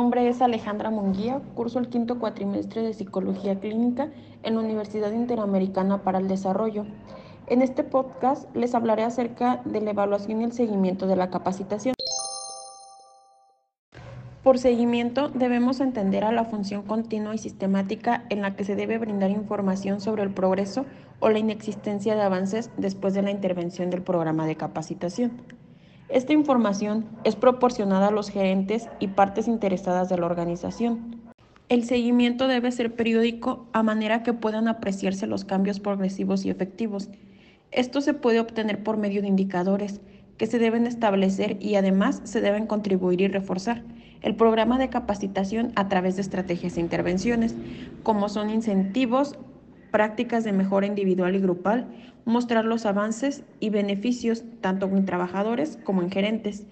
nombre es Alejandra Munguía, curso el quinto cuatrimestre de Psicología Clínica en la Universidad Interamericana para el Desarrollo. En este podcast les hablaré acerca de la evaluación y el seguimiento de la capacitación. Por seguimiento debemos entender a la función continua y sistemática en la que se debe brindar información sobre el progreso o la inexistencia de avances después de la intervención del programa de capacitación. Esta información es proporcionada a los gerentes y partes interesadas de la organización. El seguimiento debe ser periódico a manera que puedan apreciarse los cambios progresivos y efectivos. Esto se puede obtener por medio de indicadores que se deben establecer y además se deben contribuir y reforzar el programa de capacitación a través de estrategias e intervenciones, como son incentivos, prácticas de mejora individual y grupal, mostrar los avances y beneficios tanto en trabajadores como en gerentes,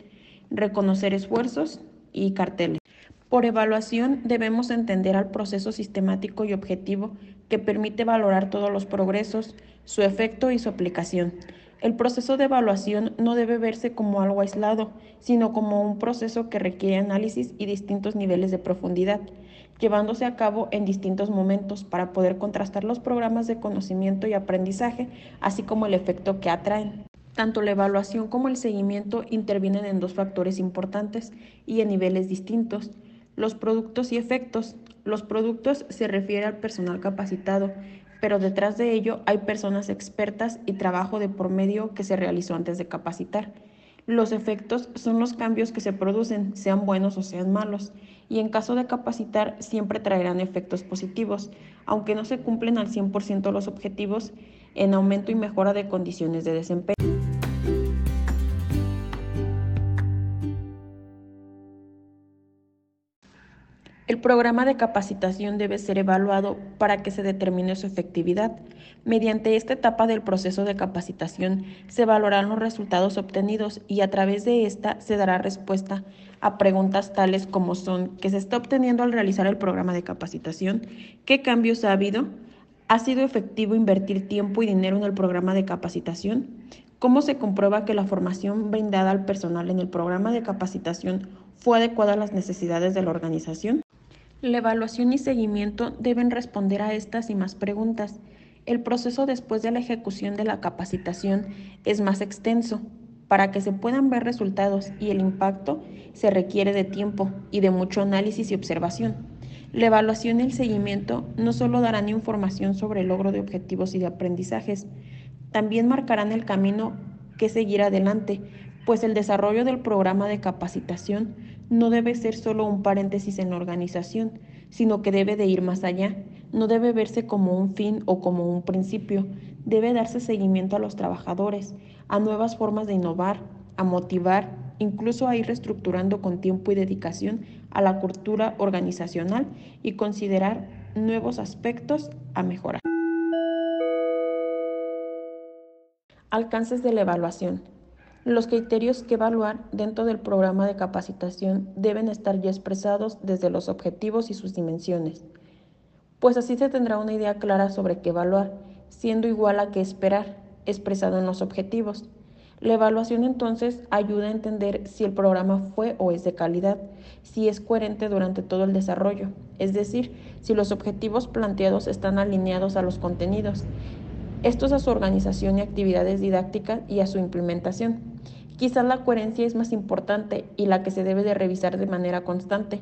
reconocer esfuerzos y carteles. Por evaluación debemos entender al proceso sistemático y objetivo que permite valorar todos los progresos, su efecto y su aplicación. El proceso de evaluación no debe verse como algo aislado, sino como un proceso que requiere análisis y distintos niveles de profundidad, llevándose a cabo en distintos momentos para poder contrastar los programas de conocimiento y aprendizaje, así como el efecto que atraen. Tanto la evaluación como el seguimiento intervienen en dos factores importantes y en niveles distintos. Los productos y efectos. Los productos se refiere al personal capacitado pero detrás de ello hay personas expertas y trabajo de por medio que se realizó antes de capacitar. Los efectos son los cambios que se producen, sean buenos o sean malos, y en caso de capacitar siempre traerán efectos positivos, aunque no se cumplen al 100% los objetivos en aumento y mejora de condiciones de desempeño. El programa de capacitación debe ser evaluado para que se determine su efectividad. Mediante esta etapa del proceso de capacitación se evaluarán los resultados obtenidos y a través de esta se dará respuesta a preguntas tales como son ¿qué se está obteniendo al realizar el programa de capacitación? ¿Qué cambios ha habido? ¿Ha sido efectivo invertir tiempo y dinero en el programa de capacitación? ¿Cómo se comprueba que la formación brindada al personal en el programa de capacitación fue adecuada a las necesidades de la organización? La evaluación y seguimiento deben responder a estas y más preguntas. El proceso después de la ejecución de la capacitación es más extenso. Para que se puedan ver resultados y el impacto se requiere de tiempo y de mucho análisis y observación. La evaluación y el seguimiento no solo darán información sobre el logro de objetivos y de aprendizajes, también marcarán el camino que seguir adelante, pues el desarrollo del programa de capacitación no debe ser solo un paréntesis en la organización, sino que debe de ir más allá. No debe verse como un fin o como un principio. Debe darse seguimiento a los trabajadores, a nuevas formas de innovar, a motivar, incluso a ir reestructurando con tiempo y dedicación a la cultura organizacional y considerar nuevos aspectos a mejorar. Alcances de la evaluación. Los criterios que evaluar dentro del programa de capacitación deben estar ya expresados desde los objetivos y sus dimensiones, pues así se tendrá una idea clara sobre qué evaluar, siendo igual a qué esperar, expresado en los objetivos. La evaluación entonces ayuda a entender si el programa fue o es de calidad, si es coherente durante todo el desarrollo, es decir, si los objetivos planteados están alineados a los contenidos, estos a su organización y actividades didácticas y a su implementación. Quizás la coherencia es más importante y la que se debe de revisar de manera constante.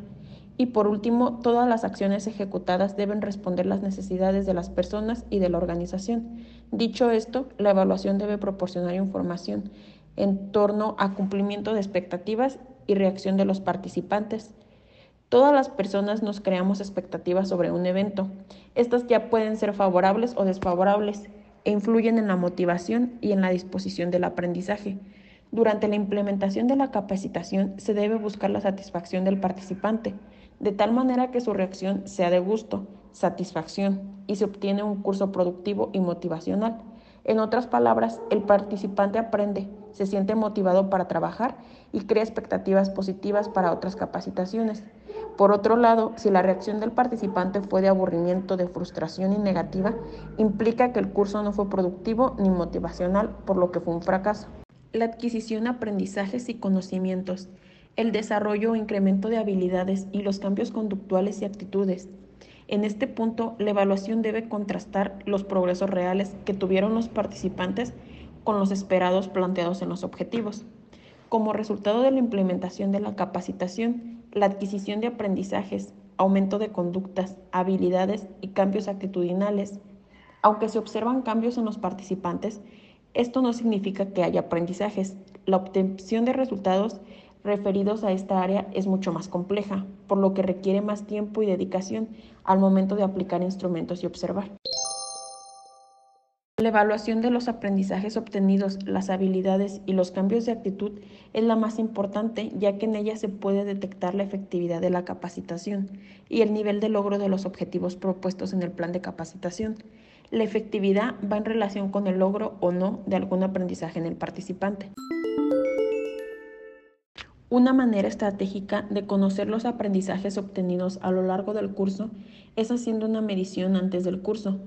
Y por último, todas las acciones ejecutadas deben responder las necesidades de las personas y de la organización. Dicho esto, la evaluación debe proporcionar información en torno a cumplimiento de expectativas y reacción de los participantes. Todas las personas nos creamos expectativas sobre un evento. Estas ya pueden ser favorables o desfavorables e influyen en la motivación y en la disposición del aprendizaje. Durante la implementación de la capacitación se debe buscar la satisfacción del participante, de tal manera que su reacción sea de gusto, satisfacción y se obtiene un curso productivo y motivacional. En otras palabras, el participante aprende, se siente motivado para trabajar y crea expectativas positivas para otras capacitaciones. Por otro lado, si la reacción del participante fue de aburrimiento, de frustración y negativa, implica que el curso no fue productivo ni motivacional, por lo que fue un fracaso. La adquisición de aprendizajes y conocimientos. el desarrollo o incremento de habilidades y los cambios conductuales y actitudes. En este punto, la evaluación debe contrastar los progresos reales que tuvieron los participantes con los esperados planteados en los objetivos. Como resultado de la implementación de la capacitación, la adquisición de aprendizajes, aumento de conductas, habilidades y cambios actitudinales, aunque se observan cambios en los participantes, esto no significa que haya aprendizajes. La obtención de resultados referidos a esta área es mucho más compleja, por lo que requiere más tiempo y dedicación al momento de aplicar instrumentos y observar. La evaluación de los aprendizajes obtenidos, las habilidades y los cambios de actitud es la más importante, ya que en ella se puede detectar la efectividad de la capacitación y el nivel de logro de los objetivos propuestos en el plan de capacitación. La efectividad va en relación con el logro o no de algún aprendizaje en el participante. Una manera estratégica de conocer los aprendizajes obtenidos a lo largo del curso es haciendo una medición antes del curso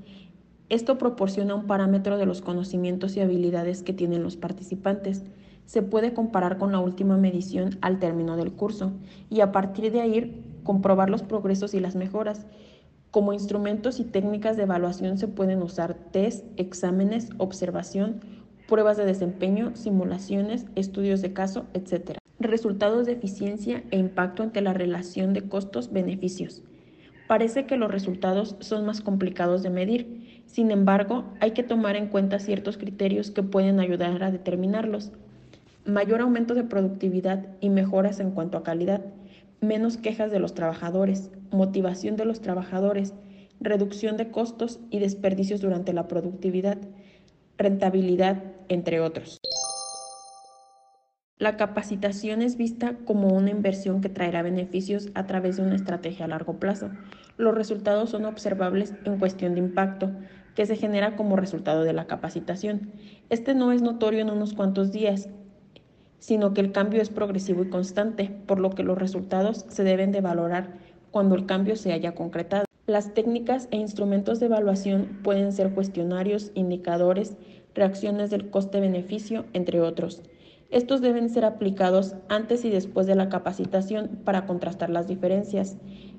esto proporciona un parámetro de los conocimientos y habilidades que tienen los participantes. Se puede comparar con la última medición al término del curso y a partir de ahí comprobar los progresos y las mejoras. Como instrumentos y técnicas de evaluación se pueden usar test, exámenes, observación, pruebas de desempeño, simulaciones, estudios de caso, etc. Resultados de eficiencia e impacto ante la relación de costos-beneficios. Parece que los resultados son más complicados de medir, sin embargo, hay que tomar en cuenta ciertos criterios que pueden ayudar a determinarlos. Mayor aumento de productividad y mejoras en cuanto a calidad, menos quejas de los trabajadores, motivación de los trabajadores, reducción de costos y desperdicios durante la productividad, rentabilidad, entre otros. La capacitación es vista como una inversión que traerá beneficios a través de una estrategia a largo plazo. Los resultados son observables en cuestión de impacto que se genera como resultado de la capacitación. Este no es notorio en unos cuantos días, sino que el cambio es progresivo y constante, por lo que los resultados se deben de valorar cuando el cambio se haya concretado. Las técnicas e instrumentos de evaluación pueden ser cuestionarios, indicadores, reacciones del coste-beneficio, entre otros. Estos deben ser aplicados antes y después de la capacitación para contrastar las diferencias.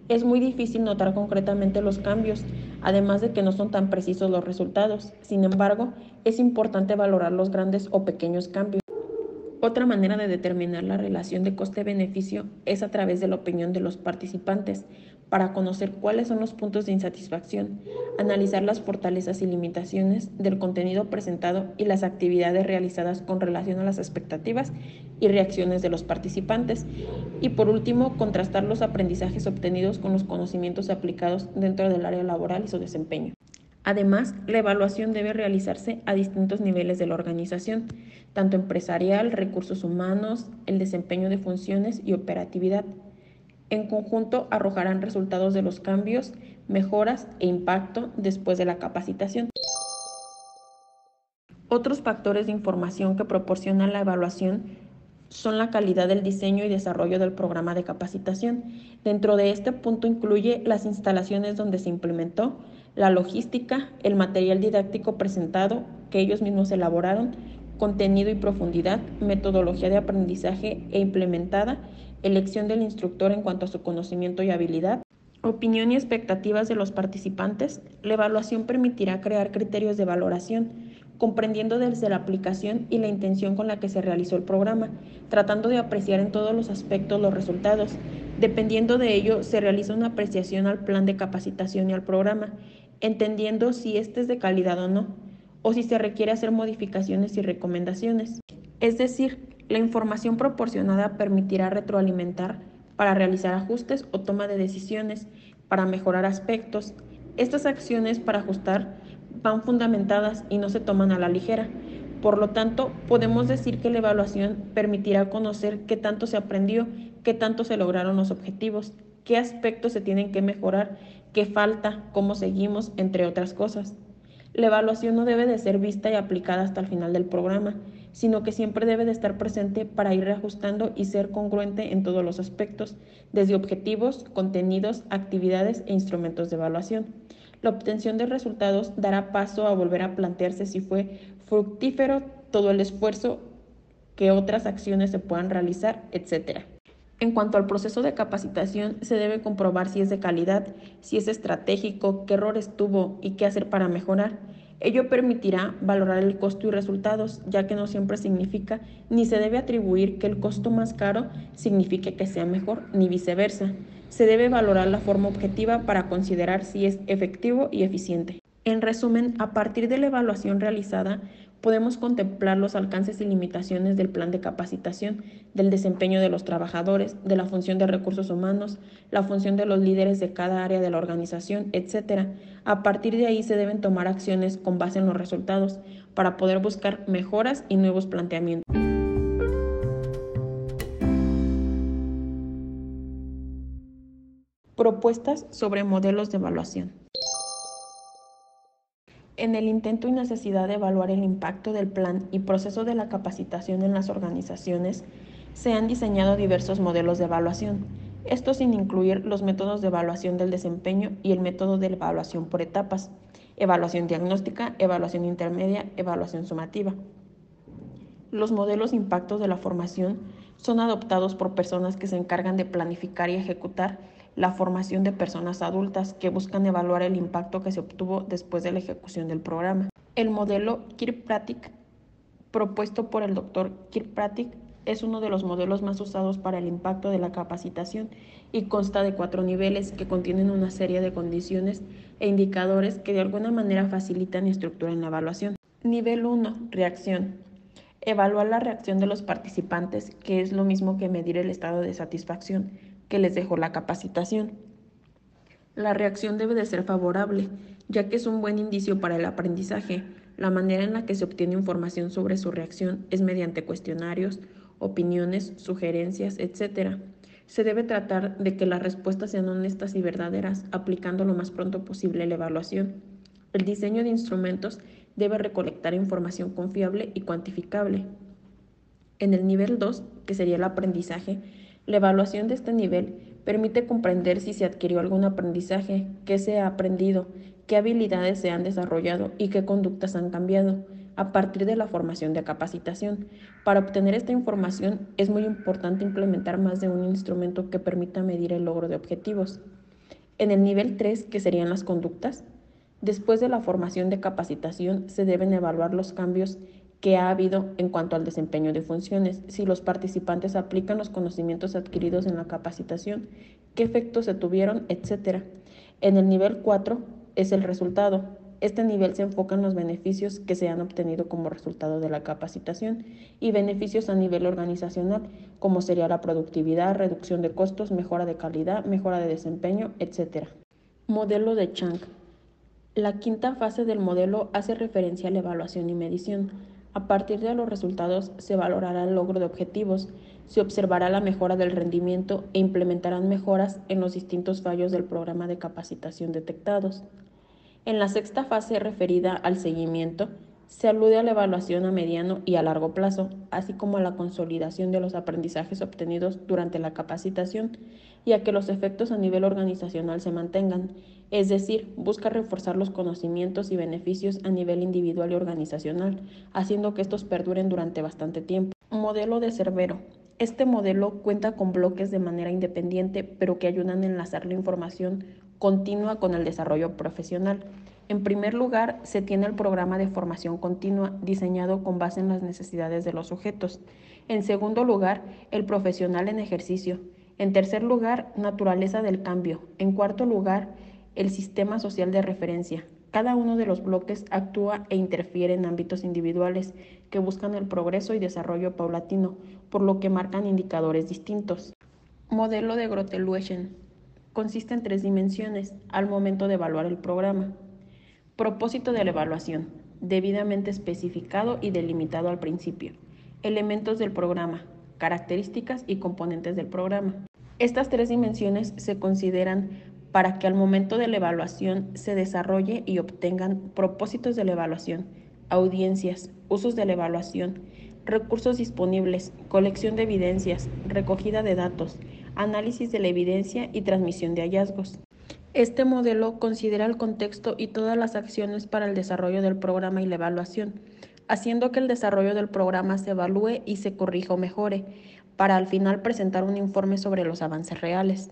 Es muy difícil notar concretamente los cambios, además de que no son tan precisos los resultados. Sin embargo, es importante valorar los grandes o pequeños cambios. Otra manera de determinar la relación de coste-beneficio es a través de la opinión de los participantes, para conocer cuáles son los puntos de insatisfacción, analizar las fortalezas y limitaciones del contenido presentado y las actividades realizadas con relación a las expectativas y reacciones de los participantes. Y por último, contrastar los aprendizajes obtenidos con los conocimientos aplicados dentro del área laboral y su desempeño. Además, la evaluación debe realizarse a distintos niveles de la organización, tanto empresarial, recursos humanos, el desempeño de funciones y operatividad. En conjunto arrojarán resultados de los cambios, mejoras e impacto después de la capacitación. Otros factores de información que proporciona la evaluación son la calidad del diseño y desarrollo del programa de capacitación. Dentro de este punto incluye las instalaciones donde se implementó, la logística, el material didáctico presentado que ellos mismos elaboraron, contenido y profundidad, metodología de aprendizaje e implementada elección del instructor en cuanto a su conocimiento y habilidad, opinión y expectativas de los participantes, la evaluación permitirá crear criterios de valoración, comprendiendo desde la aplicación y la intención con la que se realizó el programa, tratando de apreciar en todos los aspectos los resultados. Dependiendo de ello, se realiza una apreciación al plan de capacitación y al programa, entendiendo si éste es de calidad o no, o si se requiere hacer modificaciones y recomendaciones. Es decir, la información proporcionada permitirá retroalimentar para realizar ajustes o toma de decisiones, para mejorar aspectos. Estas acciones para ajustar van fundamentadas y no se toman a la ligera. Por lo tanto, podemos decir que la evaluación permitirá conocer qué tanto se aprendió, qué tanto se lograron los objetivos, qué aspectos se tienen que mejorar, qué falta, cómo seguimos, entre otras cosas. La evaluación no debe de ser vista y aplicada hasta el final del programa, sino que siempre debe de estar presente para ir reajustando y ser congruente en todos los aspectos, desde objetivos, contenidos, actividades e instrumentos de evaluación. La obtención de resultados dará paso a volver a plantearse si fue fructífero todo el esfuerzo que otras acciones se puedan realizar, etc. En cuanto al proceso de capacitación, se debe comprobar si es de calidad, si es estratégico, qué errores tuvo y qué hacer para mejorar. Ello permitirá valorar el costo y resultados, ya que no siempre significa ni se debe atribuir que el costo más caro signifique que sea mejor, ni viceversa. Se debe valorar la forma objetiva para considerar si es efectivo y eficiente. En resumen, a partir de la evaluación realizada, podemos contemplar los alcances y limitaciones del plan de capacitación, del desempeño de los trabajadores, de la función de recursos humanos, la función de los líderes de cada área de la organización, etc. A partir de ahí se deben tomar acciones con base en los resultados para poder buscar mejoras y nuevos planteamientos. Propuestas sobre modelos de evaluación. En el intento y necesidad de evaluar el impacto del plan y proceso de la capacitación en las organizaciones, se han diseñado diversos modelos de evaluación, esto sin incluir los métodos de evaluación del desempeño y el método de evaluación por etapas, evaluación diagnóstica, evaluación intermedia, evaluación sumativa. Los modelos de impacto de la formación son adoptados por personas que se encargan de planificar y ejecutar la formación de personas adultas que buscan evaluar el impacto que se obtuvo después de la ejecución del programa. El modelo Kirkpatrick, propuesto por el doctor Kirkpatrick, es uno de los modelos más usados para el impacto de la capacitación y consta de cuatro niveles que contienen una serie de condiciones e indicadores que de alguna manera facilitan y estructuran la evaluación. Nivel 1. Reacción. Evaluar la reacción de los participantes, que es lo mismo que medir el estado de satisfacción que les dejó la capacitación. La reacción debe de ser favorable, ya que es un buen indicio para el aprendizaje. La manera en la que se obtiene información sobre su reacción es mediante cuestionarios, opiniones, sugerencias, etc. Se debe tratar de que las respuestas sean honestas y verdaderas, aplicando lo más pronto posible la evaluación. El diseño de instrumentos debe recolectar información confiable y cuantificable. En el nivel 2, que sería el aprendizaje, la evaluación de este nivel permite comprender si se adquirió algún aprendizaje, qué se ha aprendido, qué habilidades se han desarrollado y qué conductas han cambiado a partir de la formación de capacitación. Para obtener esta información es muy importante implementar más de un instrumento que permita medir el logro de objetivos. En el nivel 3, que serían las conductas, después de la formación de capacitación se deben evaluar los cambios que ha habido en cuanto al desempeño de funciones, si los participantes aplican los conocimientos adquiridos en la capacitación, qué efectos se tuvieron, etc. En el nivel 4 es el resultado. Este nivel se enfoca en los beneficios que se han obtenido como resultado de la capacitación y beneficios a nivel organizacional, como sería la productividad, reducción de costos, mejora de calidad, mejora de desempeño, etc. Modelo de Chang. La quinta fase del modelo hace referencia a la evaluación y medición. A partir de los resultados se valorará el logro de objetivos, se observará la mejora del rendimiento e implementarán mejoras en los distintos fallos del programa de capacitación detectados. En la sexta fase referida al seguimiento, se alude a la evaluación a mediano y a largo plazo, así como a la consolidación de los aprendizajes obtenidos durante la capacitación y a que los efectos a nivel organizacional se mantengan, es decir, busca reforzar los conocimientos y beneficios a nivel individual y organizacional, haciendo que estos perduren durante bastante tiempo. Modelo de Cerbero. Este modelo cuenta con bloques de manera independiente, pero que ayudan a enlazar la información continua con el desarrollo profesional. En primer lugar, se tiene el programa de formación continua diseñado con base en las necesidades de los sujetos. En segundo lugar, el profesional en ejercicio. En tercer lugar, naturaleza del cambio. En cuarto lugar, el sistema social de referencia. Cada uno de los bloques actúa e interfiere en ámbitos individuales que buscan el progreso y desarrollo paulatino, por lo que marcan indicadores distintos. Modelo de Grotelueschen. Consiste en tres dimensiones al momento de evaluar el programa. Propósito de la evaluación, debidamente especificado y delimitado al principio. Elementos del programa, características y componentes del programa. Estas tres dimensiones se consideran para que al momento de la evaluación se desarrolle y obtengan propósitos de la evaluación, audiencias, usos de la evaluación, recursos disponibles, colección de evidencias, recogida de datos, análisis de la evidencia y transmisión de hallazgos. Este modelo considera el contexto y todas las acciones para el desarrollo del programa y la evaluación, haciendo que el desarrollo del programa se evalúe y se corrija o mejore, para al final presentar un informe sobre los avances reales.